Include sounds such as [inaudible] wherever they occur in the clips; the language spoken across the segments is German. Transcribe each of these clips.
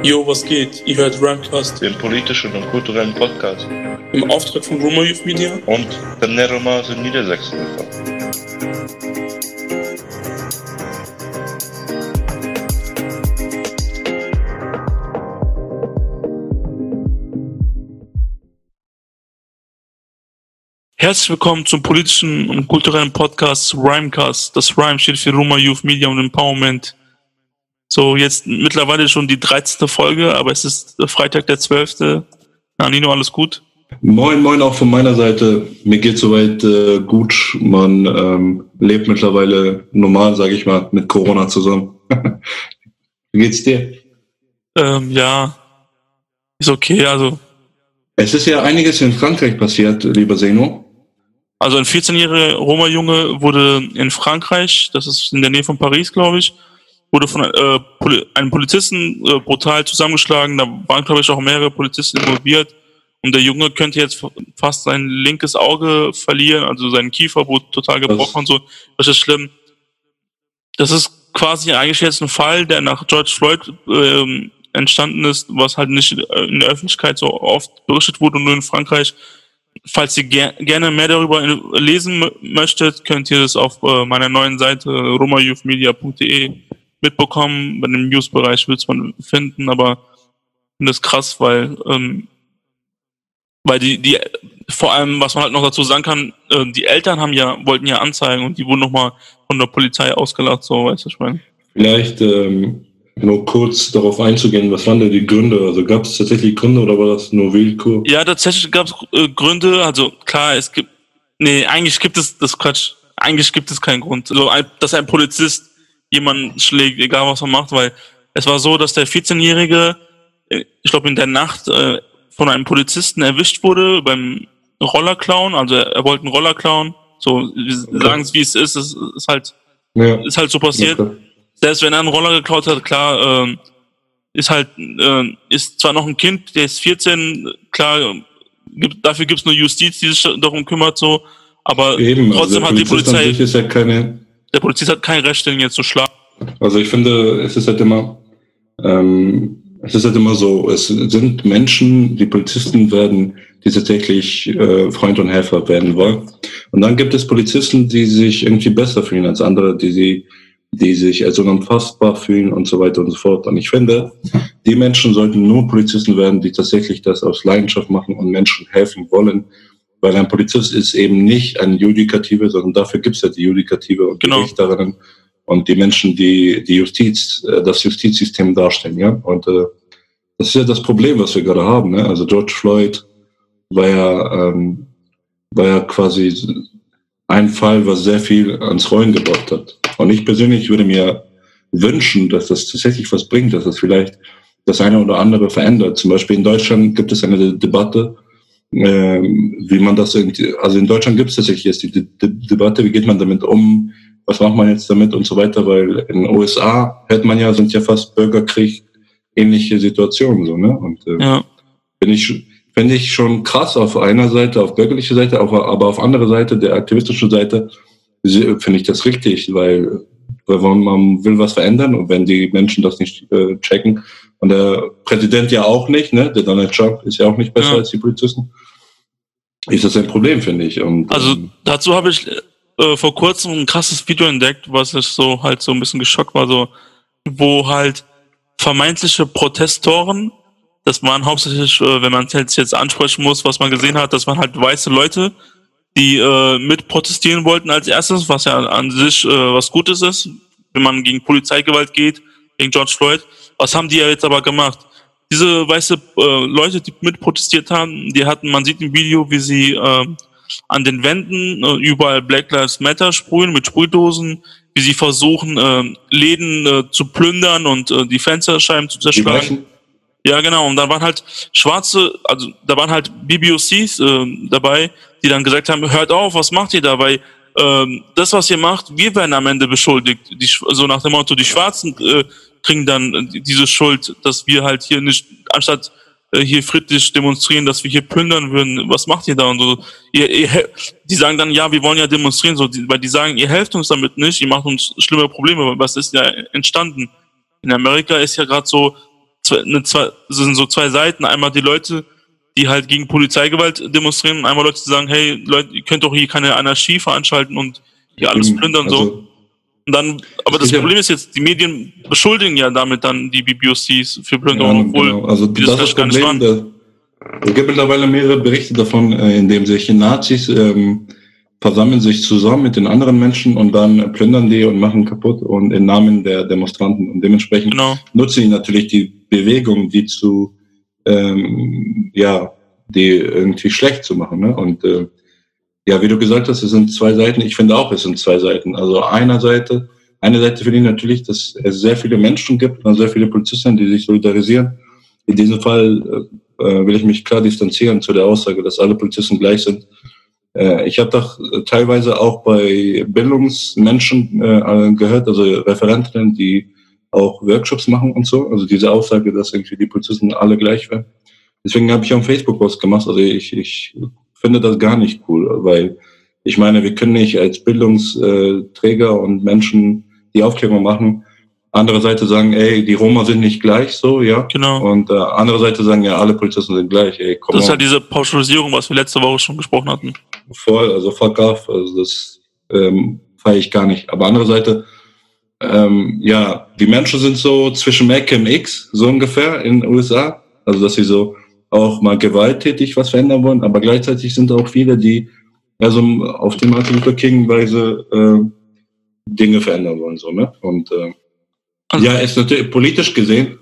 Jo, was geht? Ihr hört Ramcast, den politischen und kulturellen Podcast im Auftrag von Roma Youth Media und der Neromas in Niedersachsen. Herzlich willkommen zum politischen und kulturellen Podcast Rhymecast. Das Rhyme steht für Roma Youth Media und Empowerment. So, jetzt mittlerweile schon die 13. Folge, aber es ist Freitag der 12. Na, Nino, alles gut? Moin, moin auch von meiner Seite. Mir geht soweit äh, gut. Man ähm, lebt mittlerweile normal, sage ich mal, mit Corona zusammen. [laughs] Wie geht's dir? Ähm, ja, ist okay. Also, Es ist ja einiges in Frankreich passiert, lieber Seno. also ein 14-jähriger Roma-Junge wurde in Frankreich, das ist in der Nähe von Paris, glaube ich, wurde von äh, Poli einem Polizisten äh, brutal zusammengeschlagen. Da waren, glaube ich, auch mehrere Polizisten involviert. Und der Junge könnte jetzt fast sein linkes Auge verlieren, also sein Kiefer wurde total gebrochen und so. Das ist schlimm. Das ist quasi eigentlich jetzt ein Fall, der nach George Floyd ähm, entstanden ist, was halt nicht äh, in der Öffentlichkeit so oft berichtet wurde und nur in Frankreich. Falls ihr ger gerne mehr darüber lesen möchtet, könnt ihr das auf äh, meiner neuen Seite romayouthmedia.de mitbekommen. Bei dem News-Bereich wird man finden, aber das krass, weil ähm, weil die die vor allem, was man halt noch dazu sagen kann, äh, die Eltern haben ja wollten ja anzeigen und die wurden nochmal von der Polizei ausgelacht, so weißt du, ich meine. Vielleicht ähm, nur kurz darauf einzugehen, was waren denn die Gründe? Also gab es tatsächlich Gründe oder war das nur Willkür? Ja, tatsächlich gab es äh, Gründe, also klar, es gibt, nee, eigentlich gibt es, das ist Quatsch, eigentlich gibt es keinen Grund, also, ein, dass ein Polizist jemanden schlägt, egal was er macht, weil es war so, dass der 14-Jährige, äh, ich glaube in der Nacht, äh, von einem Polizisten erwischt wurde beim Rollerklauen, also er, er wollte einen Roller klauen, so, sagen es wie es ist, es ist halt, Ja. ist halt so passiert. Okay. selbst wenn er einen Roller geklaut hat, klar, ähm, ist halt, äh, ist zwar noch ein Kind, der ist 14, klar, gibt, dafür gibt's nur Justiz, die sich darum kümmert, so, aber Eben, also trotzdem der hat die Polizei, ist ja keine, der Polizist hat kein Recht, den jetzt zu schlagen. Also ich finde, es ist halt immer, ähm, es ist halt immer so, es sind Menschen, die Polizisten werden, die tatsächlich äh, Freund und Helfer werden wollen. Und dann gibt es Polizisten, die sich irgendwie besser fühlen als andere, die sie, die sich als unanfassbar fühlen und so weiter und so fort. Und ich finde, die Menschen sollten nur Polizisten werden, die tatsächlich das aus Leidenschaft machen und Menschen helfen wollen. Weil ein Polizist ist eben nicht ein Judikative, sondern dafür gibt es ja die Judikative und Genau. die Richterinnen und die Menschen, die die Justiz, äh, das Justizsystem darstellen, ja. Und äh, das ist ja das Problem, was wir gerade haben. Ne? Also George Floyd war ja, ähm, war ja quasi ein Fall, was sehr viel ans Rollen gebracht hat. Und ich persönlich würde mir wünschen, dass das tatsächlich was bringt, dass das vielleicht das eine oder andere verändert. Zum Beispiel in Deutschland gibt es eine De Debatte, wie man das irgendwie, also in Deutschland gibt es tatsächlich jetzt die De Debatte, wie geht man damit um, was macht man jetzt damit und so weiter, weil in den USA hört man ja, sind ja fast Bürgerkrieg ähnliche Situationen so, ne? Und äh, Ja, finde ich, finde ich schon krass auf einer Seite, auf bürgerliche Seite, auf, aber auf andere Seite, der aktivistischen Seite, se- finde ich das richtig, weil, weil man man will was verändern und wenn die Menschen das nicht äh, checken und der Präsident ja auch nicht, ne, der Donald Trump ist ja auch nicht besser Ja. als die Polizisten, ist das ein Problem, finde ich. Und, also ähm, dazu habe ich äh, vor kurzem ein krasses Video entdeckt, was ich so halt so ein bisschen geschockt war, so, wo halt vermeintliche Protestoren, das waren hauptsächlich, äh, wenn man jetzt jetzt ansprechen muss, was man gesehen hat, das waren halt weiße Leute, die äh, mit protestieren wollten als erstes, was ja an sich äh, was Gutes ist, wenn man gegen Polizeigewalt geht, gegen George Floyd. Was haben die ja jetzt aber gemacht? Diese weiße äh, Leute, die mit protestiert haben, die hatten, man sieht im Video, wie sie äh, an den Wänden äh, überall Black Lives Matter sprühen mit Sprühdosen, wie sie versuchen, äh, Läden äh, zu plündern und äh, die Fensterscheiben zu zerschlagen. Ja, genau. Und da waren halt schwarze, also da waren halt BBOCs äh, dabei, die dann gesagt haben, hört auf, was macht ihr da? Weil ähm, das, was ihr macht, wir werden am Ende beschuldigt. Die, so nach dem Motto, die Schwarzen äh, kriegen dann äh, diese Schuld, dass wir halt hier nicht, anstatt äh, hier friedlich demonstrieren, dass wir hier plündern würden. Was macht ihr da? Und so, ihr, ihr, die sagen dann, ja, wir wollen ja demonstrieren, so, weil die sagen, ihr helft uns damit nicht, ihr macht uns schlimme Probleme. Was ist ja entstanden? In Amerika ist ja gerade so, eine, zwei, es sind so zwei Seiten. Einmal die Leute, die halt gegen Polizeigewalt demonstrieren, einmal Leute, die sagen, hey, Leute, ihr könnt doch hier keine Anarchie veranstalten und hier alles plündern also, so. Und dann, aber das Problem ist jetzt, die Medien beschuldigen ja damit dann die BBOCs für Plünderung, Ja, obwohl genau. Also das, das ist das gar nicht waren. Es gibt mittlerweile mehrere Berichte davon, äh, in dem sich Nazis ähm, versammeln sich zusammen mit den anderen Menschen und dann plündern die und machen kaputt und im Namen der Demonstranten. Und dementsprechend Genau. nutzen die natürlich die Bewegung, die zu ähm, ja, die irgendwie schlecht zu machen. Ne? Und äh, ja, wie du gesagt hast, es sind zwei Seiten. Ich finde auch, es sind zwei Seiten. Also einer Seite, eine Seite finde ich natürlich, dass es sehr viele Menschen gibt und sehr viele Polizisten, die sich solidarisieren. In diesem Fall äh, äh, will ich mich klar distanzieren zu der Aussage, dass alle Polizisten gleich sind. Äh, ich habe doch teilweise auch bei Bildungsmenschen äh, gehört, also Referentinnen, die auch Workshops machen und so. Also diese Aussage, dass irgendwie die Polizisten alle gleich wären. Deswegen habe ich auch einen Facebook-Post gemacht. Also ich, ich finde das gar nicht cool, weil ich meine, wir können nicht als Bildungsträger und Menschen die Aufklärung machen, andere Seite sagen, ey, die Roma sind nicht gleich so, ja. Genau. Und äh, andere Seite sagen, ja, alle Polizisten sind gleich, ey, komm Das ist halt diese Pauschalisierung, was wir letzte Woche schon gesprochen hatten. voll, also fuck off, also das ähm, feiere ich gar nicht. Aber andere Seite, ähm, ja, die Menschen sind so zwischen Mac und X, so ungefähr in den USA. Also dass sie so auch mal gewalttätig was verändern wollen, aber gleichzeitig sind auch viele, die also auf die Martin Luther King Weise äh, Dinge verändern wollen, so, ne? Und äh, Also- ja, ist natürlich politisch gesehen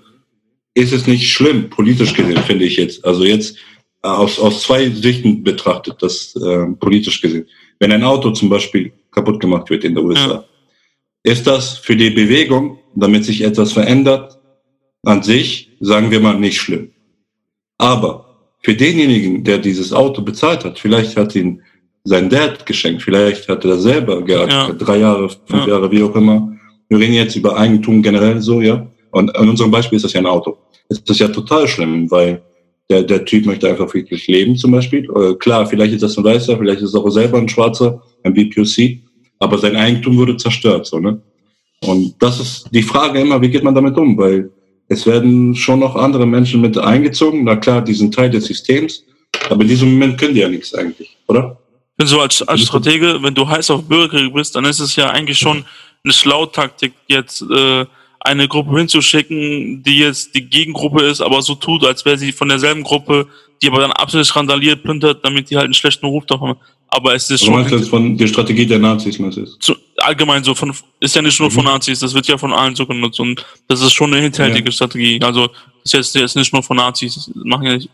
ist es nicht schlimm, politisch gesehen, finde ich jetzt. Also jetzt äh, aus, aus zwei Sichten betrachtet, das äh, politisch gesehen. Wenn ein Auto zum Beispiel kaputt gemacht wird in der USA, ist das für die Bewegung, damit sich etwas verändert, an sich, sagen wir mal, nicht schlimm. Aber für denjenigen, der dieses Auto bezahlt hat, vielleicht hat ihn sein Dad geschenkt, vielleicht hat er das selber gehabt, Ja. drei Jahre, fünf Ja. Jahre, wie auch immer. Wir reden jetzt über Eigentum generell so, ja. Und in unserem Beispiel ist das ja ein Auto. Es ist ja total schlimm, weil der, der Typ möchte einfach wirklich leben zum Beispiel. Äh, klar, vielleicht ist das ein Weißer, vielleicht ist es auch selber ein Schwarzer, ein BPOC, aber sein Eigentum wurde zerstört, so, ne? Und das ist die Frage immer, wie geht man damit um? Weil es werden schon noch andere Menschen mit eingezogen. Na klar, die sind Teil des Systems, aber in diesem Moment können die ja nichts eigentlich, oder? Wenn so als, als Stratege, wenn du heiß auf Bürgerkrieg bist, dann ist es ja eigentlich schon eine Schlautaktik, jetzt äh, eine Gruppe hinzuschicken, die jetzt die Gegengruppe ist, aber so tut, als wäre sie von derselben Gruppe, die aber dann absolut randaliert, plündert, damit die halt einen schlechten Ruf davon haben. Aber es ist Also schon meinst du jetzt von der Strategie der Nazis, meinst du? zu, allgemein so von ist ja nicht nur von Nazis, das wird ja von allen so genutzt und das ist schon eine hinterhältige Ja. Strategie. Also das ist jetzt, jetzt nicht nur von Nazis, das machen ja nicht,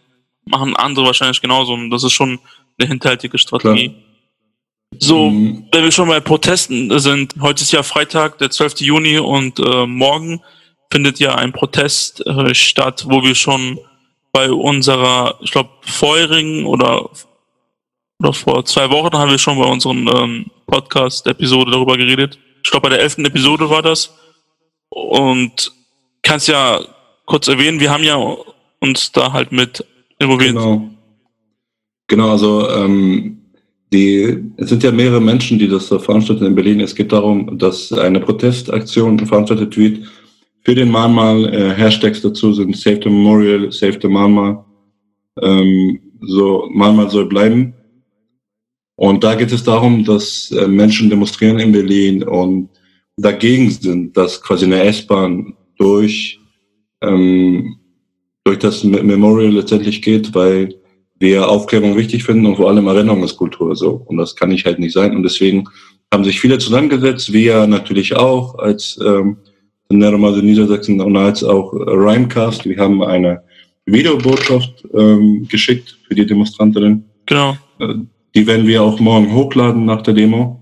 machen andere wahrscheinlich genauso und das ist schon eine hinterhältige Strategie. So, Mhm. wenn wir schon bei Protesten sind, heute ist ja Freitag, der 12. Juni und äh, morgen findet ja ein Protest äh, statt, wo wir schon bei unserer, ich glaube, vorherigen oder, oder vor zwei Wochen haben wir schon bei unseren ähm, Podcast-Episode darüber geredet. Ich glaube, bei der elften Episode war das. Und kannst ja kurz erwähnen, wir haben ja uns da halt mit involviert. Genau. Genau, also ähm, die, es sind ja mehrere Menschen, die das da veranstalten in Berlin. Es geht darum, dass eine Protestaktion veranstaltet wird für den Mahnmal. Äh, Hashtags dazu sind Save the Memorial, Save the Mahnmal. Ähm, so, Mahnmal soll bleiben. Und da geht es darum, dass äh, Menschen demonstrieren in Berlin und dagegen sind, dass quasi eine S-Bahn durch, ähm, durch das Me- Memorial letztendlich geht, weil wir Aufklärung wichtig finden und vor allem Erinnerungskultur so. Und das kann nicht halt nicht sein. Und deswegen haben sich viele zusammengesetzt, wir natürlich auch als ähm, Neromase Niedersachsen und als auch äh, Rhymecast. Wir haben eine Videobotschaft ähm, geschickt für die Demonstrantinnen. Genau. Die werden wir auch morgen hochladen nach der Demo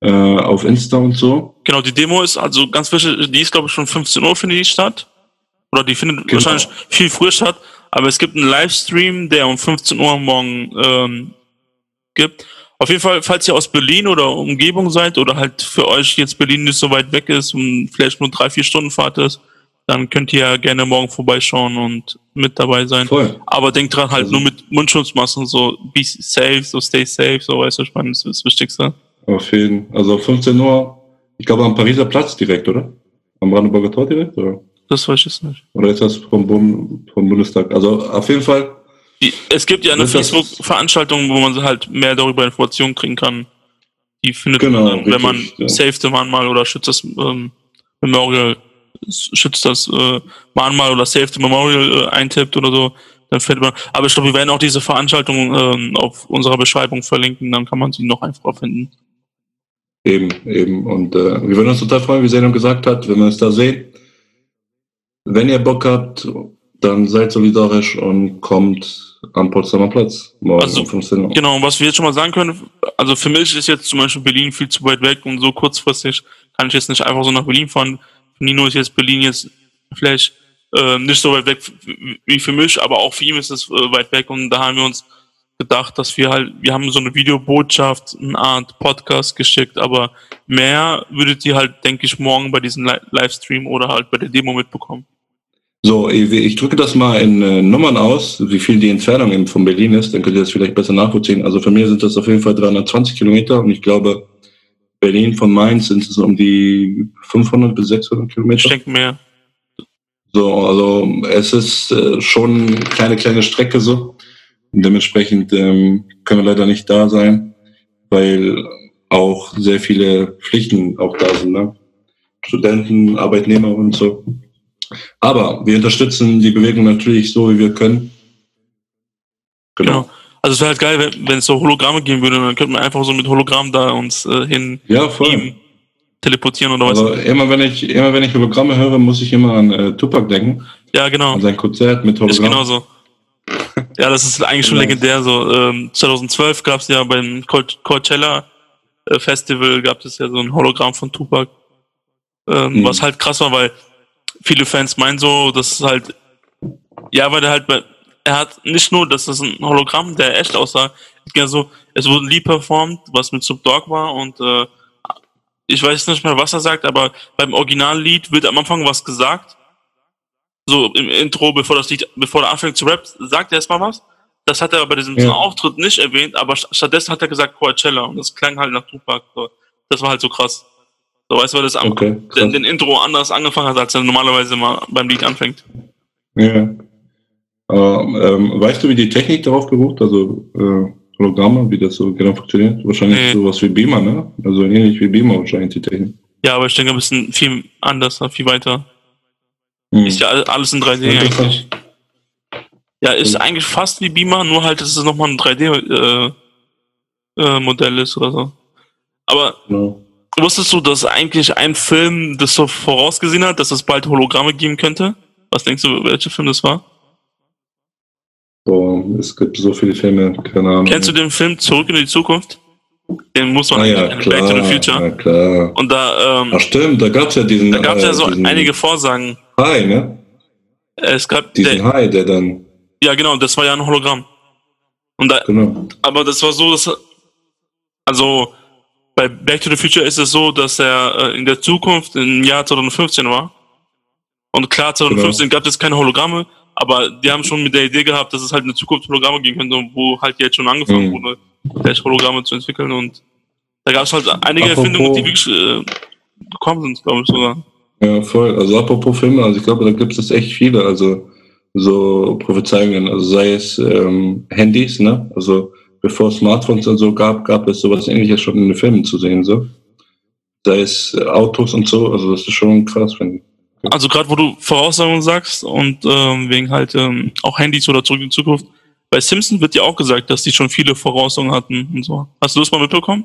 äh, auf Insta und so. Genau, die Demo ist also ganz wichtig, die ist glaube ich schon 15 Uhr findet die statt. Oder die findet Genau. wahrscheinlich viel früher statt. Aber es gibt einen Livestream, der um 15 Uhr morgen ähm, gibt. Auf jeden Fall, falls ihr aus Berlin oder Umgebung seid oder halt für euch jetzt Berlin nicht so weit weg ist und vielleicht nur drei, vier Stunden Fahrt ist, dann könnt ihr ja gerne morgen vorbeischauen und mit dabei sein. Voll. Aber denkt dran, halt Also- nur mit Mundschutzmasken, so be safe, so stay safe, so weißt du, ich meine, das ist das Wichtigste. Auf jeden Also 15 Uhr, ich glaube am Pariser Platz direkt, oder? Am Brandenburger Tor direkt, oder? Das weiß ich jetzt nicht. Oder ist das vom, Bund, vom Bundestag? Also auf jeden Fall. Die, es gibt ja eine Facebook-Veranstaltung, wo man halt mehr darüber Informationen kriegen kann. Die findet Genau, man dann, wenn man richtig, ja. The Mahnmal oder schützt das ähm, Memorial, schützt das äh, Mahnmal oder Save the Memorial äh, eintippt oder so, dann findet man. Aber ich glaube, wir werden auch diese Veranstaltung ähm, auf unserer Beschreibung verlinken, dann kann man sie noch einfacher finden. Eben, eben. Und äh, wir würden uns total freuen, wie Zeynep gesagt hat, wenn wir es da sehen. Wenn ihr Bock habt, dann seid solidarisch und kommt am Potsdamer Platz. Morgen Also, um 15 Uhr. Genau, was wir jetzt schon mal sagen können, also für mich ist jetzt zum Beispiel Berlin viel zu weit weg und so kurzfristig kann ich jetzt nicht einfach so nach Berlin fahren. Nino ist jetzt Berlin jetzt vielleicht äh, nicht so weit weg wie für mich, aber auch für ihn ist es äh, weit weg und da haben wir uns gedacht, dass wir halt, wir haben so eine Videobotschaft, eine Art Podcast geschickt, aber mehr würdet ihr halt, denke ich, morgen bei diesem Li Livestream oder halt bei der Demo mitbekommen. So, ich ich drücke das mal in äh, Nummern aus, wie viel die Entfernung eben von Berlin ist, dann könnt ihr das vielleicht besser nachvollziehen. Also für mich sind das auf jeden Fall 320 Kilometer und ich glaube, Berlin von Mainz sind es um die 500 bis 600 Ich Kilometer. denke mehr. So, also es ist äh, schon eine kleine, kleine Strecke so. Und dementsprechend ähm, können wir leider nicht da sein, weil auch sehr viele Pflichten auch da sind. Ne? Studenten, Arbeitnehmer und so. Aber wir unterstützen die Bewegung natürlich so, wie wir können. Genau. Also es wäre halt geil, wenn wenn es so Hologramme geben würde, dann könnte man einfach so mit Hologramm da uns äh, hin Ja, voll. ihm teleportieren oder was. Also immer wenn ich immer wenn ich Hologramme höre, muss ich immer an äh, Tupac denken, ja, genau. an sein Konzert mit Ist Hologramm. genauso. Ja, das ist eigentlich schon Genau. legendär. So ähm, 2012 gab es ja beim Coach- Coachella äh, Festival gab es ja so ein Hologramm von Tupac, ähm, Mhm. was halt krass war, weil viele Fans meinen so, dass es halt ja, weil der halt bei, er hat nicht nur, dass das ein Hologramm, der echt aussah, ja so, es wurde ein Lied performt, was mit Sub Dogg war und äh, ich weiß nicht mehr, was er sagt, aber beim Originallied wird am Anfang was gesagt. So im Intro, bevor das Lied, bevor er anfängt zu rap, sagt er erstmal was. Das hat er bei diesem Ja. Auftritt nicht erwähnt, aber st- stattdessen hat er gesagt Coachella und das klang halt nach Tupac. So. Das war halt so krass. So weißt du, weil das am, Okay, krass. den, den Intro anders angefangen hat, als er normalerweise mal beim Lied anfängt. Ja. Ähm, ähm, weißt du, wie die Technik darauf beruht? Also äh, Hologramme, wie das so genau funktioniert? Wahrscheinlich Nee. sowas wie Beamer, ne? Also ähnlich wie Beamer wahrscheinlich die Technik. Ja, aber ich denke ein bisschen viel anders, viel weiter. Hm. Ist ja all- alles in 3D Interessant. eigentlich. Ja, ist Mhm. eigentlich fast wie Beamer, nur halt, dass es nochmal ein 3D-Modell äh, Modell ist oder so. Aber Genau. wusstest du, dass eigentlich ein Film das so vorausgesehen hat, dass es bald Hologramme geben könnte? Was denkst du, welcher Film das war? Boah, es gibt so viele Filme, keine Ahnung. Kennst du den Film Zurück in die Zukunft? Den muss man ah, ja, in klar, Back to the Future. Ja, klar. Und da, ähm, Ach stimmt, da gab's ja diesen. da gab es ja äh, so diesen einige Vorsagen. Hai, ne? Es gab, Diesen der, Hai, der dann, ja genau, das war ja ein Hologramm. Und da, genau. aber das war so, dass also bei Back to the Future ist es so, dass er äh, in der Zukunft im Jahr 2015 war. Und klar, 2015 gab es keine Hologramme, aber die haben schon mit der Idee gehabt, dass es halt in der Zukunft Hologramme geben könnte, wo halt jetzt schon angefangen Mhm. wurde, vielleicht Hologramme zu entwickeln. Und da gab es halt einige Apropos- Erfindungen, die wirklich äh, gekommen sind, glaube ich sogar. Ja, voll. Also apropos Filme, also ich glaube, da gibt es echt viele, also so Prophezeiungen, also sei es ähm, Handys, ne? Also bevor es Smartphones und so gab, gab es sowas ähnliches schon in den Filmen zu sehen, so. Sei es Autos und so, also das ist schon krass, finde ich. Also gerade wo du Voraussagungen sagst und ähm, wegen halt ähm, auch Handys oder zurück in die Zukunft. Bei Simpson wird ja auch gesagt, dass die schon viele Voraussagungen hatten und so. Hast du das mal mitbekommen?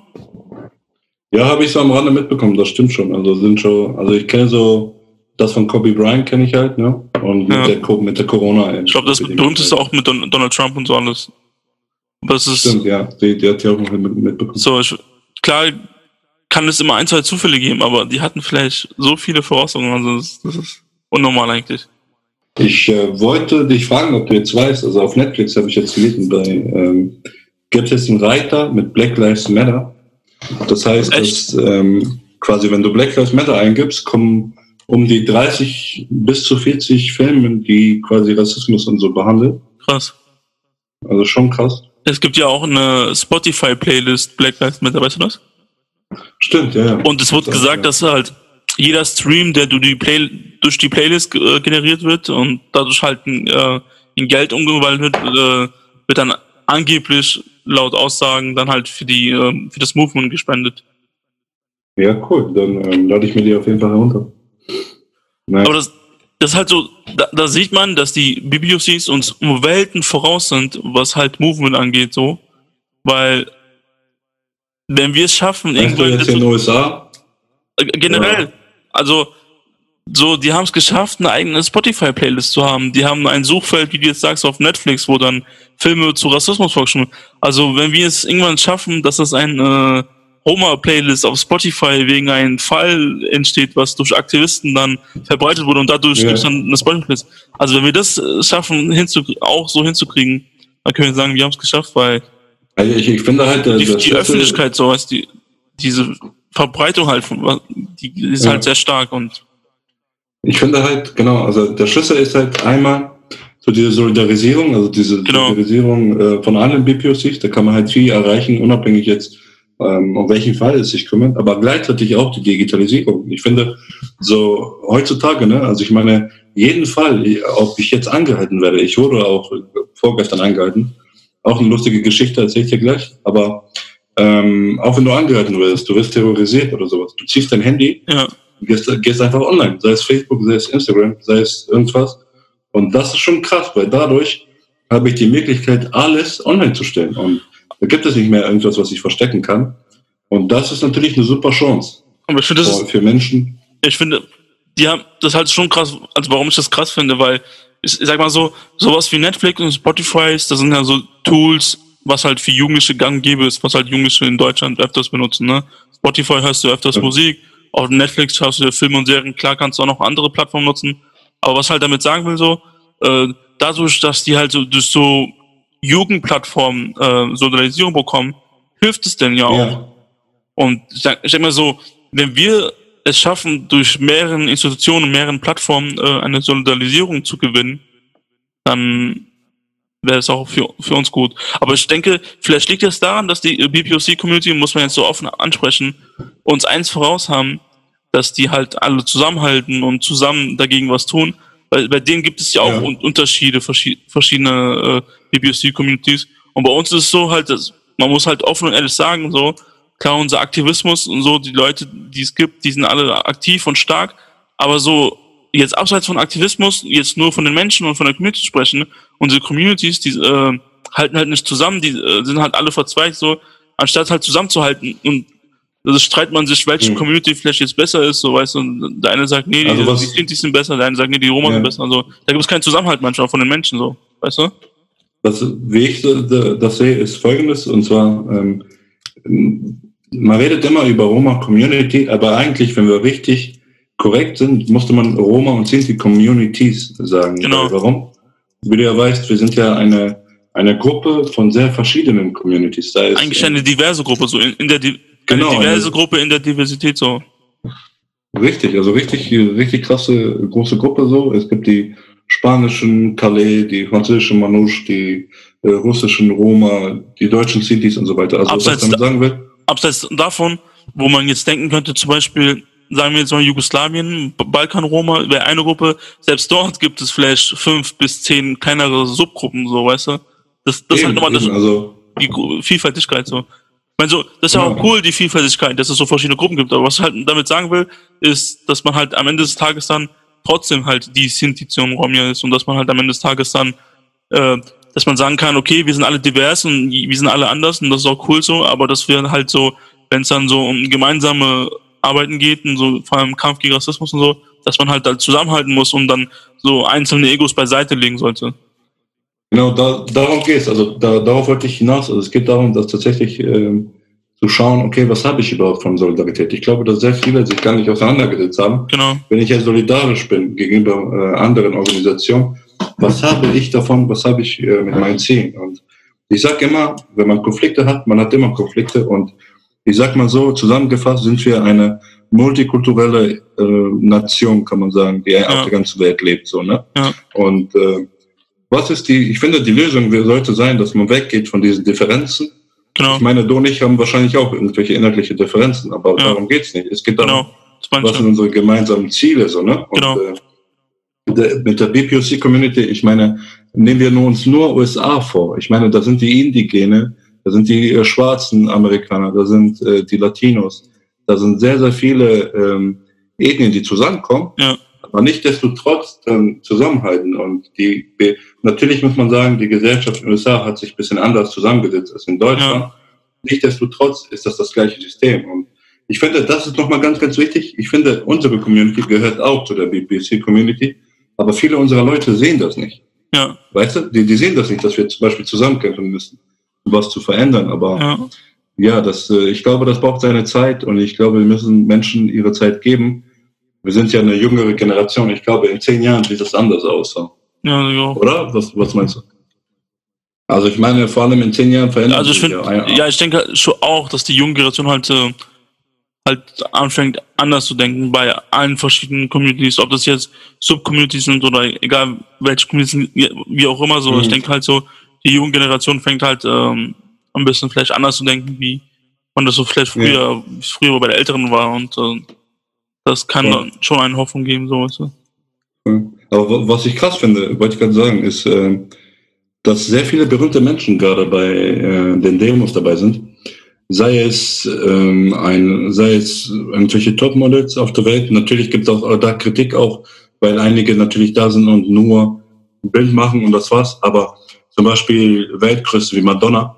Ja, habe ich so am Rande mitbekommen, das stimmt schon. Also sind schon, also ich kenne so das von Kobe Bryant kenne ich halt, ne? Und mit Ja. der mit der Corona. Ich glaube, das berühmteste auch mit Don Donald Trump und so alles. Aber es ist Stimmt, ja. Die, die hat ja auch noch mit, mitbekommen. so, ich, klar kann es immer ein, zwei Zufälle geben, aber die hatten vielleicht so viele Voraussagungen, also das, das ist unnormal eigentlich. Ich äh, wollte dich fragen, ob du jetzt weißt, also auf Netflix habe ich jetzt gelesen, bei ähm, gibt es einen Reiter mit Black Lives Matter. Das heißt, Echt? dass ähm, quasi, wenn du Black Lives Matter eingibst, kommen um die 30 bis zu 40 Filme, die quasi Rassismus und so behandeln. Krass. Also schon krass. Es gibt ja auch eine Spotify-Playlist Black Lives Matter, weißt du das? Stimmt, ja. Und es wurde gesagt, dass halt jeder Stream, der durch die, Play durch die Playlist äh, generiert wird und dadurch halt äh, in Geld umgewandelt wird, äh, wird dann angeblich laut Aussagen dann halt für die äh, für das Movement gespendet. Ja, cool. Dann ähm, lade ich mir die auf jeden Fall herunter. Nein. Aber das, das ist halt so, da, da sieht man, dass die BBOCs uns um Welten voraus sind, was halt Movement angeht, so. Weil, wenn wir es schaffen, irgendwann. Jetzt in den USA? Äh, generell, ja. also, so, die haben es geschafft, eine eigene Spotify-Playlist zu haben. Die haben ein Suchfeld, wie du jetzt sagst, auf Netflix, wo dann Filme zu Rassismus vorgestellt Also, wenn wir es irgendwann schaffen, dass das ein äh, Homer-Playlist auf Spotify wegen einem Fall entsteht, was durch Aktivisten dann verbreitet wurde und dadurch ja. gibt es dann eine Spotify-Playlist. Also, wenn wir das äh, schaffen, auch so hinzukriegen, dann können wir sagen, wir haben es geschafft, weil also ich, ich finde halt, die, die Öffentlichkeit sowas, die, diese Verbreitung halt, die ist ja. halt sehr stark und ich finde halt, genau, also der Schlüssel ist halt einmal so diese Solidarisierung, also diese genau. Solidarisierung äh, von allen BPOCs, da kann man halt viel erreichen, unabhängig jetzt, ähm, um welchen Fall es sich kümmert, aber gleichzeitig auch die Digitalisierung. Ich finde, so heutzutage, ne, also ich meine, jeden Fall, ob ich jetzt angehalten werde, ich wurde auch vorgestern angehalten, auch eine lustige Geschichte, erzähle ich dir gleich, aber ähm, auch wenn du angehalten wirst, du wirst terrorisiert oder sowas, du ziehst dein Handy, ja gehst, gehst einfach online, sei es Facebook, sei es Instagram, sei es irgendwas. Und das ist schon krass, weil dadurch habe ich die Möglichkeit, alles online zu stellen. Und da gibt es nicht mehr irgendwas, was ich verstecken kann. Und das ist natürlich eine super Chance. Aber ich finde, das für Menschen. Ich finde, die haben das halt schon krass, also warum ich das krass finde, weil ich, ich sag mal so, sowas wie Netflix und Spotify, das sind ja so Tools, was halt für Jugendliche gang gäbe ist, was halt Jugendliche in Deutschland öfters benutzen, ne? Spotify hörst du öfters ja. Musik, auf Netflix schaust du dir Filme und Serien, klar kannst du auch noch andere Plattformen nutzen. Aber was halt damit sagen will, so, äh, dadurch, dass die halt so durch so Jugendplattformen äh, Solidarisierung bekommen, hilft es denn ja auch. Ja. Und ich denke denk mal so, wenn wir es schaffen, durch mehreren Institutionen, mehreren Plattformen äh, eine Solidarisierung zu gewinnen, dann wäre es auch für, für uns gut. Aber ich denke, vielleicht liegt es daran, dass die BPOC-Community, muss man jetzt so offen ansprechen, uns eins voraus haben, dass die halt alle zusammenhalten und zusammen dagegen was tun. Weil bei denen gibt es ja auch ja. Unterschiede, verschiedene äh, BPOC-Communities. Und bei uns ist es so halt, dass man muss halt offen und ehrlich sagen, so, klar, unser Aktivismus und so, die Leute, die es gibt, die sind alle aktiv und stark, aber so jetzt abseits von Aktivismus, jetzt nur von den Menschen und von der Community sprechen, unsere Communities, die äh, halten halt nicht zusammen, die äh, sind halt alle verzweigt so, anstatt halt zusammenzuhalten und also streitet man sich, welche mhm. Community vielleicht jetzt besser ist, so weißt du, und der eine sagt, nee, also die, was, die Sinti sind besser, der eine sagt, nee, die Roma ja. sind besser, so. Da gibt es keinen Zusammenhalt manchmal von den Menschen, so, weißt du? Was, wie ich das sehe, ist folgendes, und zwar, ähm, man redet immer über Roma Community, aber eigentlich, wenn wir richtig korrekt sind, musste man Roma und Sinti Communities sagen. Genau. Warum? Wie du ja weißt, wir sind ja eine, eine Gruppe von sehr verschiedenen Communities. Da ist, Eigentlich eine diverse Gruppe, so in, in der Di genau, eine diverse eine, Gruppe in der Diversität so. Richtig, also richtig, richtig krasse große Gruppe so. Es gibt die spanischen Calais, die französischen Manouche, die äh, russischen Roma, die deutschen Sintis und so weiter. Also abseits, was ich damit sagen will. Abseits davon, wo man jetzt denken könnte, zum Beispiel sagen wir jetzt mal Jugoslawien, Balkan-Roma wäre eine Gruppe, selbst dort gibt es vielleicht fünf bis zehn kleinere Subgruppen, so, weißt du? Das, das eben, ist halt nochmal das, also, die Vielfältigkeit, so. Ich meine, so, das ist ja, auch cool, die Vielfältigkeit, dass es so verschiedene Gruppen gibt. Aber was ich halt damit sagen will, ist, dass man halt am Ende des Tages dann trotzdem halt die Sintition Romja ist und dass man halt am Ende des Tages dann, äh, dass man sagen kann, okay, wir sind alle divers und wir sind alle anders und das ist auch cool so, aber dass wir halt so, wenn es dann so um gemeinsame arbeiten geht und so vor allem Kampf gegen Rassismus und so, dass man halt, halt zusammenhalten muss und dann so einzelne Egos beiseite legen sollte. Genau, da, darum geht es. Also da, darauf wollte ich hinaus. Also es geht darum, dass tatsächlich ähm, zu schauen, okay, was habe ich überhaupt von Solidarität? Ich glaube, dass sehr viele sich gar nicht auseinandergesetzt haben. Genau. Wenn ich ja solidarisch bin gegenüber äh, anderen Organisationen, was habe ich davon, was habe ich äh, mit meinen Zielen? Und ich sage immer, wenn man Konflikte hat, man hat immer Konflikte und ich sag mal so, zusammengefasst sind wir eine multikulturelle äh, Nation, kann man sagen, die ja. auf der ganzen Welt lebt. So, ne? Ja. Und äh, was ist die, ich finde, die Lösung sollte sein, dass man weggeht von diesen Differenzen. Genau. Ich meine, du und ich haben wahrscheinlich auch irgendwelche inhaltliche Differenzen, aber ja. darum geht's nicht. Es geht darum, genau. was sind unsere gemeinsamen Ziele, so, ne? Und, Genau. äh, mit der BPOC-Community, ich meine, nehmen wir nur uns nur USA vor. Ich meine, da sind die Indigene, da sind die äh, schwarzen Amerikaner, da sind äh, die Latinos, da sind sehr, sehr viele ähm, Ethnien, die zusammenkommen, Ja. aber nicht desto trotz dann zusammenhalten. Und die natürlich muss man sagen, die Gesellschaft in den USA hat sich ein bisschen anders zusammengesetzt als in Deutschland. Ja. Nichtsdestotrotz ist das das gleiche System. Und ich finde, das ist nochmal ganz, ganz wichtig. Ich finde, unsere Community gehört auch zu der BBC-Community, aber viele unserer Leute sehen das nicht. Ja, Weißt du, die, die sehen das nicht, dass wir zum Beispiel zusammenkämpfen müssen, um was zu verändern. Aber ja. ja, das, äh, ich glaube, das braucht seine Zeit und ich glaube, wir müssen Menschen ihre Zeit geben. Wir sind ja eine jüngere Generation. Ich glaube, in zehn Jahren sieht das anders aus. Ja, ja. Oder? Was, was meinst du? Also ich meine, vor allem in zehn Jahren verändert Also ich sich finde, ja. ja, ich denke schon auch, dass die junge Generation halt, äh, halt anfängt, anders zu denken bei allen verschiedenen Communities, ob das jetzt Subcommunities sind oder egal welche Communities, wie- auch immer so. Mhm. Ich denke halt so, die junge Generation fängt halt ähm, ein bisschen vielleicht anders zu denken, wie man das so vielleicht früher, Ja. früher bei der Älteren war und äh, das kann Ja. dann schon eine Hoffnung geben, so weißt du. Aber wa- was ich krass finde, wollte ich gerade sagen, ist, äh, dass sehr viele berühmte Menschen gerade bei äh, den Demos dabei sind. Sei es ähm, ein, sei es irgendwelche Topmodels auf der Welt. Natürlich gibt es auch da Kritik auch, weil einige natürlich da sind und nur ein Bild machen und das war's. Aber zum Beispiel Weltgröße wie Madonna,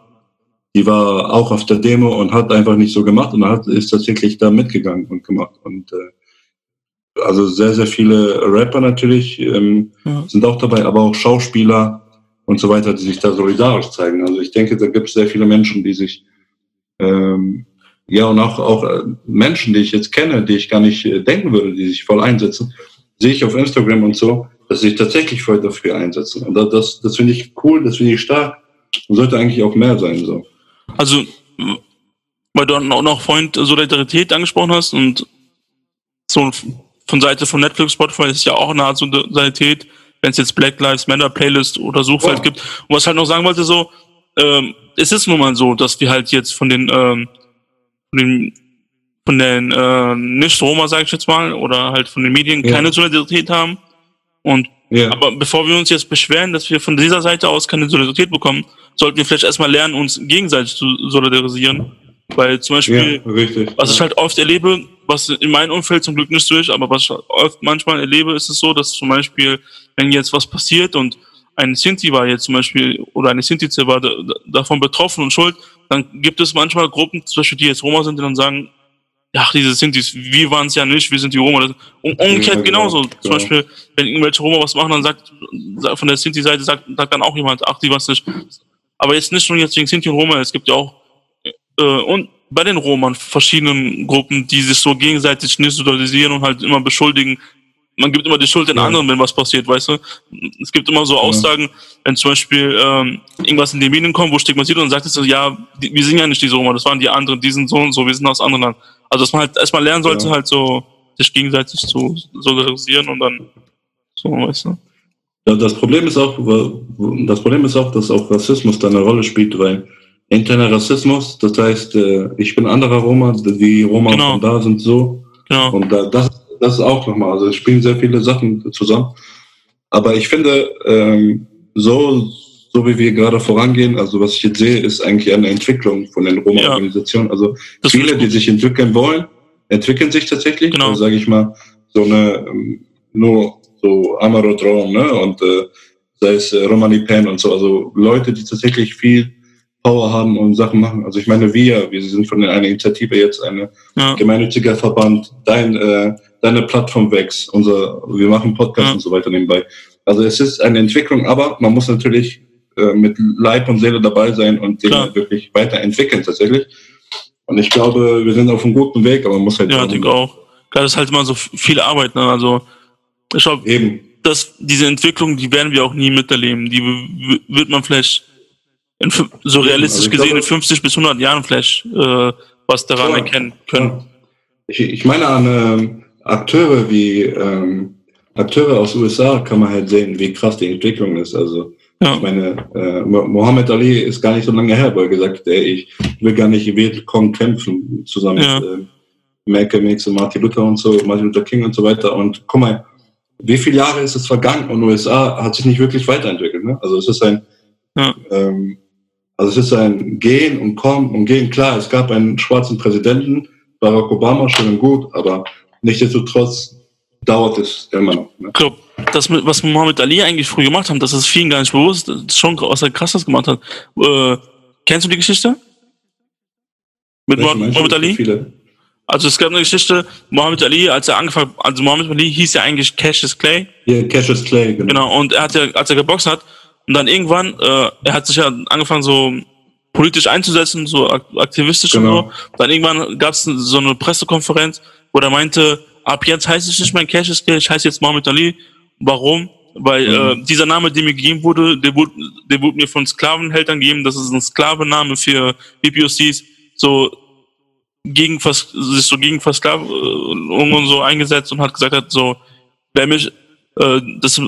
die war auch auf der Demo und hat einfach nicht so gemacht und hat ist tatsächlich da mitgegangen und gemacht und äh, also sehr, sehr viele Rapper natürlich ähm, Ja. sind auch dabei, aber auch Schauspieler und so weiter, die sich da solidarisch zeigen. Also ich denke, da gibt es sehr viele Menschen, die sich ähm, ja und auch, auch äh, Menschen, die ich jetzt kenne, die ich gar nicht äh, denken würde, die sich voll einsetzen, sehe ich auf Instagram und so, dass sie sich tatsächlich voll dafür einsetzen. Und das, das, finde ich cool, das finde ich stark und sollte eigentlich auch mehr sein. So. Also, weil du auch noch vorhin Solidarität angesprochen hast und so von Seite von Netflix, Spotify ist ja auch eine Art Solidarität, wenn es jetzt Black Lives Matter Playlist oder Suchfeld Ja. gibt. Und was halt noch sagen wollte, so, ähm, es ist nun mal so, dass wir halt jetzt von den, ähm, von den, von den äh, Nicht-Roma, sage ich jetzt mal, oder halt von den Medien Ja. keine Solidarität haben. Und Ja, aber bevor wir uns jetzt beschweren, dass wir von dieser Seite aus keine Solidarität bekommen, sollten wir vielleicht erstmal lernen, uns gegenseitig zu solidarisieren. Weil zum Beispiel, ja was ich halt oft erlebe, was in meinem Umfeld zum Glück nicht so ist, aber was ich oft manchmal erlebe, ist es so, dass zum Beispiel, wenn jetzt was passiert und ein Sinti war jetzt zum Beispiel oder eine Sintize war da, da- davon betroffen und schuld, dann gibt es manchmal Gruppen, zum Beispiel die jetzt Roma sind, die dann sagen, ach, diese Sintis, wir waren es ja nicht, wir sind die Roma. Und umgekehrt Ja, genau, genauso. Zum genau. Beispiel, wenn irgendwelche Roma was machen, dann sagt, von der Sinti-Seite sagt, sagt dann auch jemand, ach, die was nicht. Aber jetzt nicht nur jetzt wegen Sinti und Roma, es gibt ja auch äh, und bei den Romern verschiedenen Gruppen, die sich so gegenseitig nicht solidarisieren und halt immer beschuldigen. Man gibt immer die Schuld den Ja. anderen, wenn was passiert, weißt du? Es gibt immer so Aussagen, wenn zum Beispiel ähm, irgendwas in die Medien kommt, wo stigmatisiert und sagt es so, ja, die, wir sind ja nicht diese Roma, das waren die anderen, die sind so und so, wir sind aus anderen Land. Also dass man halt erstmal lernen sollte, Ja. halt so sich gegenseitig zu solidarisieren und dann so, weißt du? Ja, Das Problem ist auch, das Problem ist auch, dass auch Rassismus da eine Rolle spielt, weil interner Rassismus, das heißt, äh, ich bin anderer Roma, die Roma Genau. von da sind so Genau. und da, das, das ist auch nochmal, also es spielen sehr viele Sachen zusammen. Aber ich finde, ähm, so, so wie wir gerade vorangehen, also was ich jetzt sehe, ist eigentlich eine Entwicklung von den Roma-Organisationen. Also Das viele, die sich entwickeln wollen, entwickeln sich tatsächlich. Genau. Also, sage ich mal, so eine, ähm, nur so Amarodrom, ne? Und äh, sei es äh, Romani Pen und so, also Leute, die tatsächlich viel Power haben und Sachen machen. Also ich meine, wir, wir sind von einer Initiative jetzt eine Ja. gemeinnütziger Verband, dein, äh, deine Plattform wächst, unser, wir machen Podcasts Ja. und so weiter nebenbei. Also es ist eine Entwicklung, aber man muss natürlich äh, mit Leib und Seele dabei sein und Klar. wirklich weiterentwickeln tatsächlich. Und ich glaube, wir sind auf einem guten Weg, aber man muss halt Ja, denke auch. Klar, das ist halt immer so viel Arbeit, ne? Also ich glaube, eben. dass diese Entwicklung, die werden wir auch nie miterleben. Die wird man vielleicht in, so realistisch Also ich gesehen glaube- in 50 bis 100 Jahren vielleicht äh, was daran Klar. erkennen können. Ich, ich meine an ähm, Akteure wie ähm, Akteure aus USA kann man halt sehen, wie krass die Entwicklung ist. Also Ja, ich meine, äh, Mo- Mohammed Ali ist gar nicht so lange her, wo er gesagt hat, ey, ich will gar nicht Vietcong kämpfen zusammen Ja. mit, äh, Malcolm X und Martin Luther und so, Martin Luther King und so weiter. Und guck mal, wie viele Jahre ist es vergangen und USA hat sich nicht wirklich weiterentwickelt. Ne? Also es ist ein, ja. ähm, also es ist ein Gehen und Kommen und Gehen. Klar, es gab einen schwarzen Präsidenten, Barack Obama, schön und gut, aber nichtsdestotrotz dauert es immer noch. Ne? Ich glaube, das, was Muhammad Ali eigentlich früh gemacht hat, dass es vielen gar nicht bewusst ist, schon, was er krasses gemacht hat. Äh, kennst du die Geschichte? Mit Muhammad Ali? Viele. Also es gab eine Geschichte, Muhammad Ali, als er angefangen, also Muhammad Ali hieß ja eigentlich Cassius Clay. Ja, yeah, Cassius Clay, genau. Genau, und er hat ja, als er geboxt hat, und dann irgendwann, äh, er hat sich ja angefangen so politisch einzusetzen, so aktivistisch genau. und so. Dann irgendwann gab es so eine Pressekonferenz, wo er meinte, ab jetzt heiße ich nicht mehr Cassius Clay, ich heiße jetzt Muhammad Ali. Warum? Weil mhm. äh, dieser Name, der mir gegeben wurde, der wurde, der wurde mir von Sklavenhältern gegeben, das ist ein Sklavenname für BPOCs. So gegen sich so gegen Versklavung und so eingesetzt und hat gesagt hat, so, wer mich, äh, das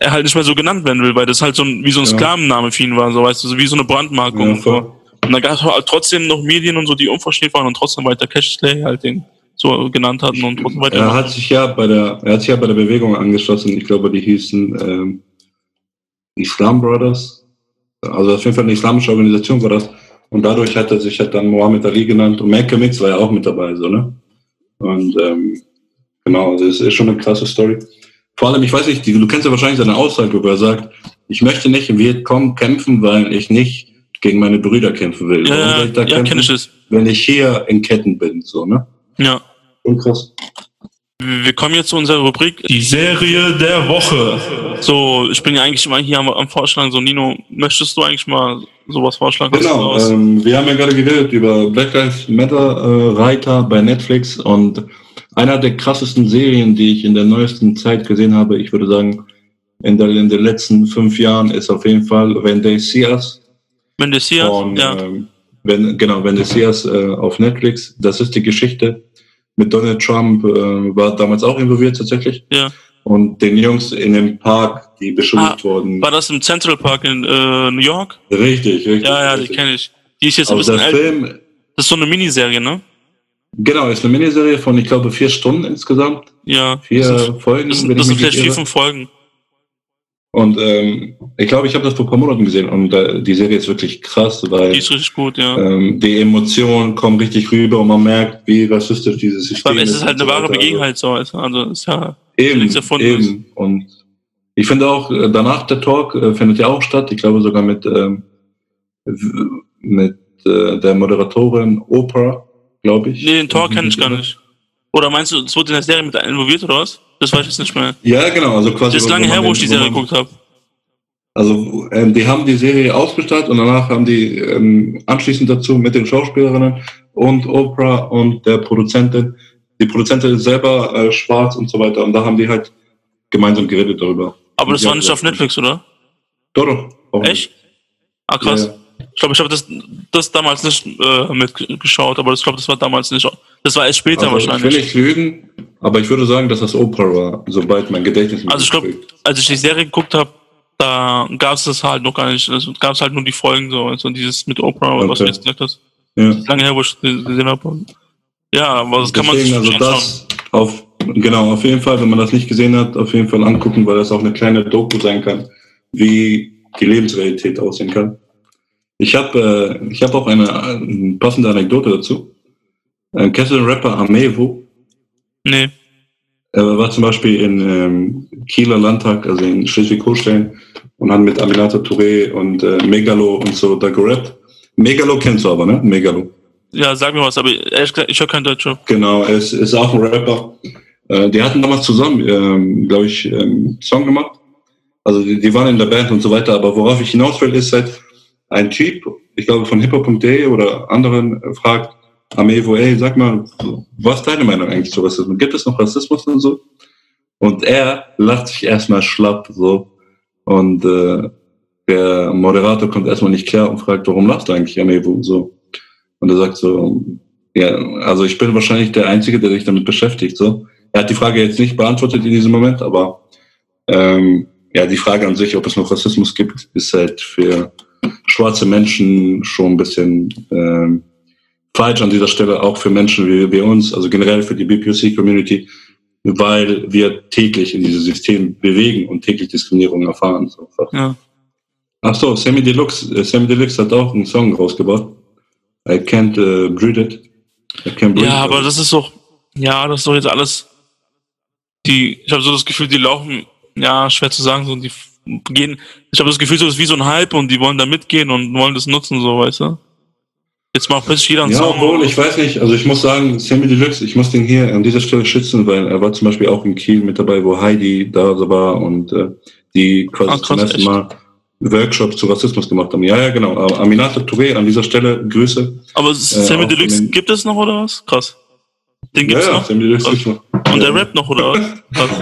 er halt nicht mehr so genannt werden will, weil das halt so ein, wie so ein ja. Sklavenname für ihn war, so weißt du, so wie so eine Brandmarke. Ja, und, so. und dann gab es halt trotzdem noch Medien und so, die unverschämt waren und trotzdem weiter Cash Slay halt den so genannt hatten und trotzdem weiter. Er hat sich ja bei der, er hat sich ja bei der Bewegung angeschlossen, ich glaube, die hießen ähm, Islam Brothers. Also auf jeden Fall eine islamische Organisation war das. Und dadurch hat er sich halt dann Mohammed Ali genannt und Malcolm X war ja auch mit dabei, so, ne? Und ähm, genau, also das ist schon eine krasse Story. Vor allem, ich weiß nicht, du kennst ja wahrscheinlich seine Aussage, wo er sagt, ich möchte nicht im Vietcong kämpfen, weil ich nicht gegen meine Brüder kämpfen will. Ja, ja, ja kenne ich es. Wenn ich hier in Ketten bin, so, ne? Ja. Und krass. Wir kommen jetzt zu unserer Rubrik Die Serie der Woche. So, ich bin ja eigentlich immer hier am, Vorschlagen. So, Nino, möchtest du eigentlich mal sowas vorschlagen? Genau, ähm, wir haben ja gerade geredet über Black Lives Matter äh, Reiter bei Netflix und einer der krassesten Serien, die ich in der neuesten Zeit gesehen habe, ich würde sagen, in, der, in den letzten fünf Jahren ist auf jeden Fall When They See Us. When They See Us, ja. Ähm, wenn, genau, When They See Us äh, auf Netflix. Das ist die Geschichte mit Donald Trump äh, war damals auch involviert tatsächlich. Ja. Und den Jungs in dem Park, die beschuldigt ah, wurden. War das im Central Park in äh, New York? Richtig, richtig. Ja, ja, richtig. die kenne ich. Die ist jetzt ein bisschen Film, Das ist so eine Miniserie, ne? Genau, ist eine Miniserie von, ich glaube, vier Stunden insgesamt. Ja. Vier sind, Folgen. Das, das sind vielleicht vier, fünf Folgen. Und ähm, ich glaube, ich habe das vor ein paar Monaten gesehen und äh, die Serie ist wirklich krass, weil die ist richtig gut, ja. Ähm, die Emotionen kommen richtig rüber und man merkt, wie rassistisch dieses System ist. Es ist halt eine wahre Begebenheit so, also, also ist ja eben, eben. Und ich finde auch äh, danach der Talk äh, findet ja auch statt. Ich glaube sogar mit ähm, mit äh, der Moderatorin Oprah, glaube ich. Nee, den Talk kenne ich gar nicht. Oder meinst du, es wurde in der Serie mit involviert oder was? Das weiß ich jetzt nicht mehr. Ja, genau, also quasi. Das ist lange her, wo ich die Serie geguckt habe. Also ähm, die haben die Serie ausgestattet und danach haben die ähm, anschließend dazu mit den Schauspielerinnen und Oprah und der Produzentin, die Produzentin ist selber äh, schwarz und so weiter und da haben die halt gemeinsam geredet darüber. Aber das war nicht auf Netflix, oder? Doch, doch. Echt? Ah, krass. Ja, ja. Ich glaube, ich habe das, das damals nicht äh, mitgeschaut, aber ich glaube, das war damals nicht. Das war erst später also, wahrscheinlich. Ich will nicht lügen, aber ich würde sagen, dass das Oprah war, sobald mein Gedächtnis Also ich glaube, als ich die Serie geguckt habe, da gab es das halt noch gar nicht. Also gab es halt nur die Folgen so, also dieses mit Oprah oder okay. was du jetzt gesagt hast. Ja. Lange her, wo ich gesehen habe. Ja, aber das kann Deswegen, man sich also das auf Genau, auf jeden Fall, wenn man das nicht gesehen hat, auf jeden Fall angucken, weil das auch eine kleine Doku sein kann, wie die Lebensrealität aussehen kann. Ich habe äh, ich hab auch eine, eine passende Anekdote dazu. Äh, kennst du den Rapper Amevo? Nee. Er war zum Beispiel in ähm, Kieler Landtag, also in Schleswig-Holstein, und hat mit Aminata Touré und äh, Megalo und so da gerappt. Megalo kennst du aber, ne? Megalo. Ja, sag mir was, aber ehrlich gesagt, ich höre kein Deutsch. Genau, er ist, ist auch ein Rapper. Äh, die hatten damals zusammen, ähm, glaube ich, ähm, Song gemacht. Also die, die, waren in der Band und so weiter, aber worauf ich hinaus will, ist halt ein Typ, ich glaube von hiphop.de oder anderen, äh, fragt, Amevo, ey, sag mal, was ist deine Meinung eigentlich zu Rassismus? Gibt es noch Rassismus und so? Und er lacht sich erstmal schlapp so. Und äh, der Moderator kommt erstmal nicht klar und fragt, warum lachst du eigentlich, Amevo? So. Und er sagt so, ja, also ich bin wahrscheinlich der Einzige, der sich damit beschäftigt. So. Er hat die Frage jetzt nicht beantwortet in diesem Moment, aber ähm, ja, die Frage an sich, ob es noch Rassismus gibt, ist halt für schwarze Menschen schon ein bisschen ähm, falsch an dieser Stelle auch für Menschen wie, wie uns, also generell für die BPOC-Community, weil wir täglich in dieses System bewegen und täglich Diskriminierung erfahren. So. Ja. Ach so, Sammy Deluxe, äh, Sammy Deluxe hat auch einen Song rausgebracht. I can't uh, breathe it. I can't breathe Ja, it. aber das ist doch, ja, das ist doch jetzt alles, die, ich habe so das Gefühl, die laufen, ja, schwer zu sagen, so, die gehen, ich habe das Gefühl, so ist wie so ein Hype und die wollen da mitgehen und wollen das nutzen, so, weißt du? Jetzt macht plötzlich jeder einen Ja, Song. obwohl, ich weiß nicht, also ich muss sagen, Sammy Deluxe, ich muss den hier an dieser Stelle schützen, weil er war zum Beispiel auch in Kiel mit dabei, wo Heidi da war und äh, die quasi zum krass, ersten echt? Mal Workshops zu Rassismus gemacht haben. Ja, ja, genau. Aber Aminata Touré an dieser Stelle, Grüße. Aber Äh, Sammy Deluxe, gibt es noch oder was? Krass. Den gibt's ja, noch? Noch. Und der Ja. Rap noch oder was?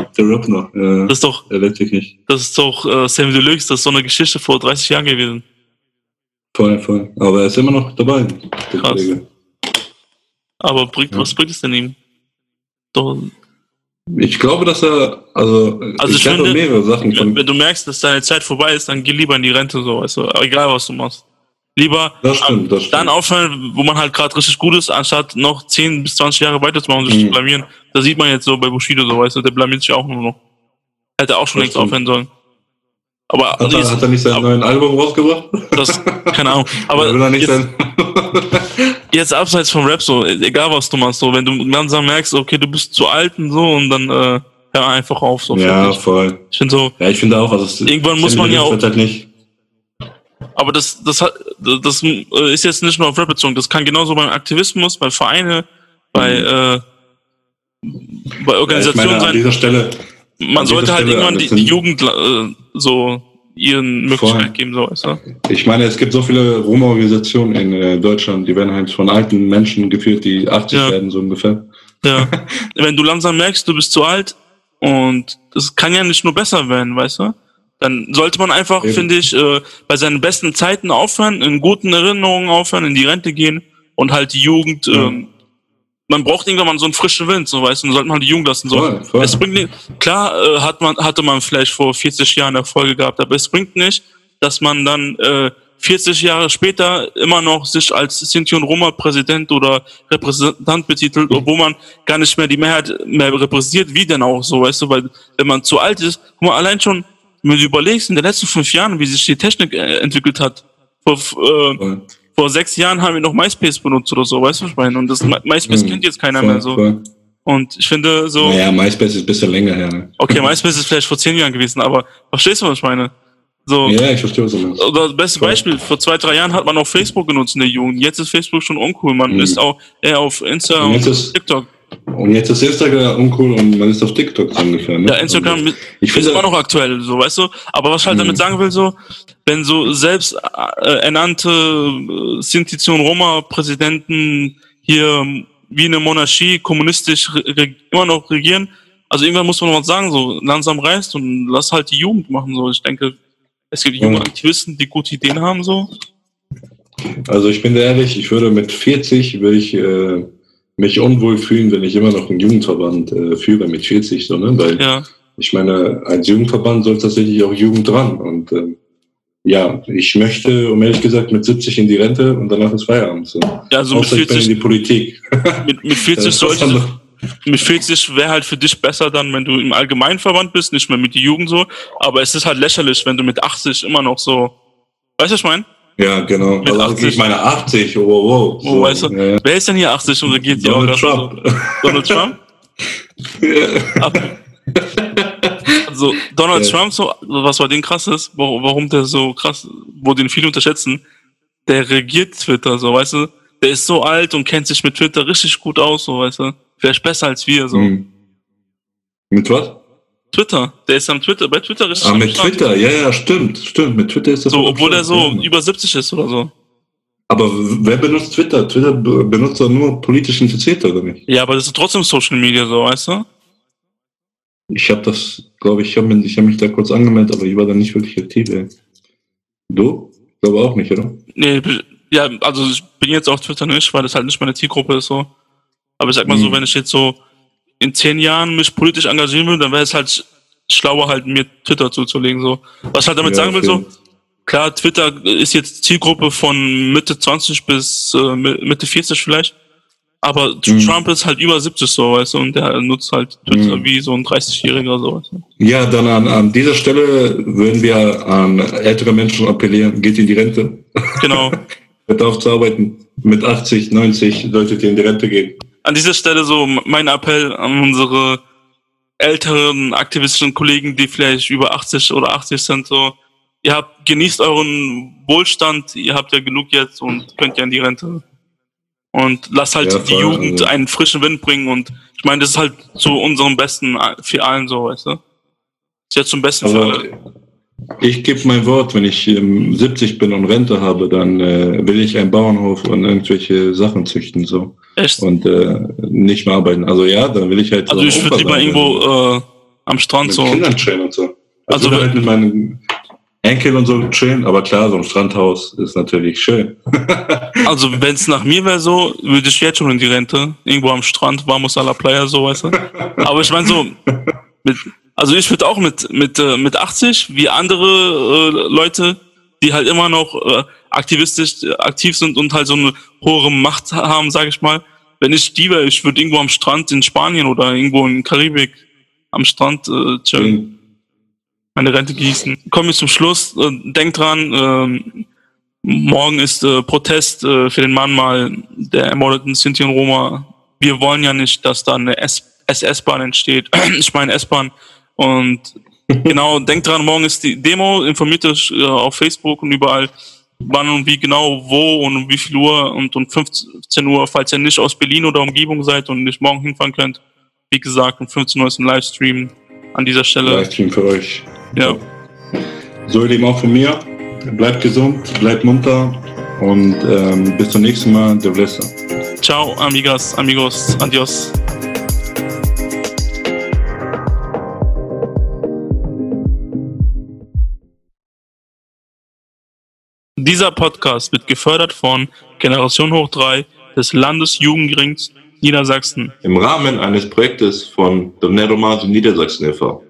[laughs] Der Rap noch. Ja, Das ist doch, der lebt sich nicht. das ist doch äh, Sammy Deluxe, das ist so eine Geschichte vor 30 Jahren gewesen. Voll, voll. Aber er ist immer noch dabei. Krass. Aber bringt, Ja. was bringt es denn ihm? Doch, Ich glaube, dass er, also, Also ich finde, mehrere Sachen wenn, wenn du merkst, dass deine Zeit vorbei ist, dann geh lieber in die Rente, so, weißt du. Egal, was du machst. Lieber Das stimmt, das stimmt. dann aufhören, wo man halt gerade richtig gut ist, anstatt noch 10 bis 20 Jahre weiterzumachen und sich Mhm. zu blamieren. Da sieht man jetzt so bei Bushido, so, weißt du, der blamiert sich auch nur noch. Hätte auch schon längst aufhören sollen. Aber Hat er, jetzt, hat er nicht sein aber- neues Album rausgebracht? das, keine Ahnung. [laughs] Oder will Aber er nicht jetzt, jetzt abseits vom Rap so, egal was du machst, so, wenn du langsam merkst, okay, du bist zu alt und so und dann äh, hör einfach auf. So, ja, voll. Ich finde so, Ja, ich finde auch, also Irgendwann muss man ja auch- halt nicht. Aber das, das hat, das äh, ist jetzt nicht nur auf Rap bezogen, das kann genauso beim Aktivismus, bei Vereine, bei, äh, bei Mhm. Ja, Organisationen meine, an sein. dieser Stelle, Man an sollte halt Stelle, irgendwann die, die Jugend äh, so ihren Möglichkeit geben, so weißt du? ich meine, es gibt so viele Roma-Organisationen in äh, Deutschland, die werden halt von alten Menschen geführt, die 80 Ja. werden, so ungefähr. Ja. [laughs] Wenn du langsam merkst, du bist zu alt und das kann ja nicht nur besser werden, weißt du? Dann sollte man einfach, finde ich, äh, bei seinen besten Zeiten aufhören, in guten Erinnerungen aufhören, in die Rente gehen und halt die Jugend, Ja. ähm, man braucht irgendwann mal so einen frischen Wind, so weißt du, dann sollte man die Jugend lassen. So. Voll, voll. Es bringt nicht, klar äh, hat man, hatte man vielleicht vor 40 Jahren Erfolge gehabt, aber es bringt nicht, dass man dann äh, 40 Jahre später immer noch sich als Sinti und Roma Präsident oder Repräsentant betitelt, obwohl man gar nicht mehr die Mehrheit mehr repräsentiert, wie denn auch so, weißt du, weil wenn man zu alt ist, guck mal, allein schon, wenn du überlegst, in den letzten fünf Jahren, wie sich die Technik äh, entwickelt hat, vor, äh, vor sechs Jahren haben wir noch MySpace benutzt oder so, weißt du, was ich meine? Und das My- MySpace Mhm. kennt jetzt keiner Voll, mehr so. voll. Und ich finde so, Naja, MySpace ist ein bisschen länger her. Ne? okay, [laughs] MySpace ist vielleicht vor zehn Jahren gewesen, aber verstehst du, was ich meine? So, Ja, ich verstehe, was du meinst. oder das beste. Beispiel, vor zwei, drei Jahren hat man auch Facebook genutzt in der Jugend. Jetzt ist Facebook schon uncool. Man Mhm. ist auch eher auf Insta Und und, TikTok. Und jetzt ist Instagram uncool und man ist auf TikTok so ungefähr. Ne? Ja, Instagram Also, ist ich finde immer noch aktuell, so, weißt du? Aber was ich halt Mhm. damit sagen will, so, wenn so selbst äh, ernannte äh, Sintition Roma Präsidenten hier ähm, wie eine Monarchie kommunistisch immer noch regieren, also irgendwann muss man mal sagen, so, langsam reißt und lass halt die Jugend machen, so. Ich denke, es gibt junge. Aktivisten, die gute Ideen haben, so. Also ich bin ehrlich, ich würde mit 40 würde ich äh, mich unwohl fühlen, wenn ich immer noch einen Jugendverband äh, führe mit 40, so, ne? Weil Ja. ich meine, als Jugendverband soll tatsächlich auch Jugend dran. Und ähm, ja, ich möchte, um ehrlich gesagt, mit 70 in die Rente und danach ist Feierabend. So. Ja, also mit Außer ich bin in 40, die Politik. [laughs] mit, mit 40 Das ist was sollte, mit 40 wäre halt für dich besser dann, wenn du im Allgemeinverband bist, nicht mehr mit die Jugend so. Aber es ist halt lächerlich, wenn du mit 80 immer noch so, weißt du, was ich meine? Ja, genau. Mit Also 80. ich meine 80, oh, wow, wow. Oh, weißt du, ja, ja. wer ist denn hier 80 und regiert Donald Trump. So? Donald Trump? [laughs] Also Donald. Trump, so, was bei dem krass ist, warum der so krass, wo den viele unterschätzen, der regiert Twitter, so, weißt du? Der ist so alt und kennt sich mit Twitter richtig gut aus, so, weißt du? Vielleicht besser als wir, so. Hm. Mit was? Twitter, der ist am Twitter, bei Twitter richtig Ah, mit. Twitter, ja, ja, stimmt, stimmt. Mit Twitter ist das So, obwohl er so über 70 ist oder so. Aber wer benutzt Twitter? Twitter be- benutzt doch nur politisch Interessierte, oder nicht? Ja, aber das ist trotzdem Social Media, so, weißt du? Ich habe das, glaube ich, ich habe mich, hab mich da kurz angemeldet, aber ich war da nicht wirklich aktiv. Ey. Du? Ich glaube auch nicht, oder? Nee, ja, also ich bin jetzt auf Twitter nicht, weil das halt nicht meine Zielgruppe ist, so. Aber ich sag mal so, Mhm. wenn ich jetzt so in zehn Jahren mich politisch engagieren will, dann wäre es halt sch- schlauer, halt mir Twitter zuzulegen, so. Was ich halt damit Ja, sagen will, so, klar, Twitter ist jetzt Zielgruppe von Mitte 20 bis äh, Mitte 40 vielleicht. Aber mhm. Trump ist halt über 70 so, weißt du, und der nutzt halt Twitter mhm. wie so ein 30-Jähriger so, weißt du. Ja, dann an, an dieser Stelle würden wir an ältere Menschen appellieren, geht in die Rente. Genau. [laughs] Hört auf zu arbeiten. Mit 80, 90 solltet ihr in die Rente gehen. An dieser Stelle so mein Appell an unsere älteren aktivistischen Kollegen, die vielleicht über 80 oder 80 sind, so, ihr habt, genießt euren Wohlstand, ihr habt ja genug jetzt und könnt ja in die Rente und lass halt ja, die Jugend also. einen frischen Wind bringen und ich meine, das ist halt zu unserem Besten für allen so, weißt du? Ist jetzt zum Besten also, für alle. Ich gebe mein Wort, wenn ich ähm, 70 bin und Rente habe, dann äh, will ich einen Bauernhof und irgendwelche Sachen züchten so. Echt? Und äh, nicht mehr arbeiten. Also ja, dann will ich halt. Also ich würde lieber irgendwo äh, am Strand mit so. Kindern chillen und so. Also, also halt mit meinen Enkel und so chillen, aber klar, so ein Strandhaus ist natürlich schön. [laughs] also wenn es nach mir wäre so, würde ich jetzt schon in die Rente, irgendwo am Strand, Vamos a la Playa, so weißt du. Aber ich meine so, mit, also ich würde auch mit mit äh, mit 80 wie andere äh, Leute, die halt immer noch äh, aktivistisch äh, aktiv sind und halt so eine hohe Macht haben, sage ich mal. Wenn ich die wäre, ich würde irgendwo am Strand in Spanien oder irgendwo in Karibik am Strand äh, chillen. Mhm meine Rente gießen. Kommen wir zum Schluss. Äh, denkt dran, äh, morgen ist äh, Protest äh, für den Mann mal der ermordeten Sinti und Roma. Wir wollen ja nicht, dass da eine SS-Bahn entsteht. [clears throat] ich meine S-Bahn. Und [laughs] genau, denkt dran, morgen ist die Demo. Informiert euch äh, auf Facebook und überall, wann und wie genau, wo und um wie viel Uhr und um 15 Uhr, falls ihr nicht aus Berlin oder Umgebung seid und nicht morgen hinfahren könnt. Wie gesagt, um 15 Uhr ist ein Livestream an dieser Stelle. Livestream für euch. Ja. So, ihr Lieben, auch von mir. Bleibt gesund, bleibt munter und ähm, bis zum nächsten Mal. Der Blesser. Ciao, amigas, amigos, adios. Dieser Podcast wird gefördert von Generation Hoch 3 des Landesjugendrings Niedersachsen. Im Rahmen eines Projektes von Donero Niedersachsen e.V.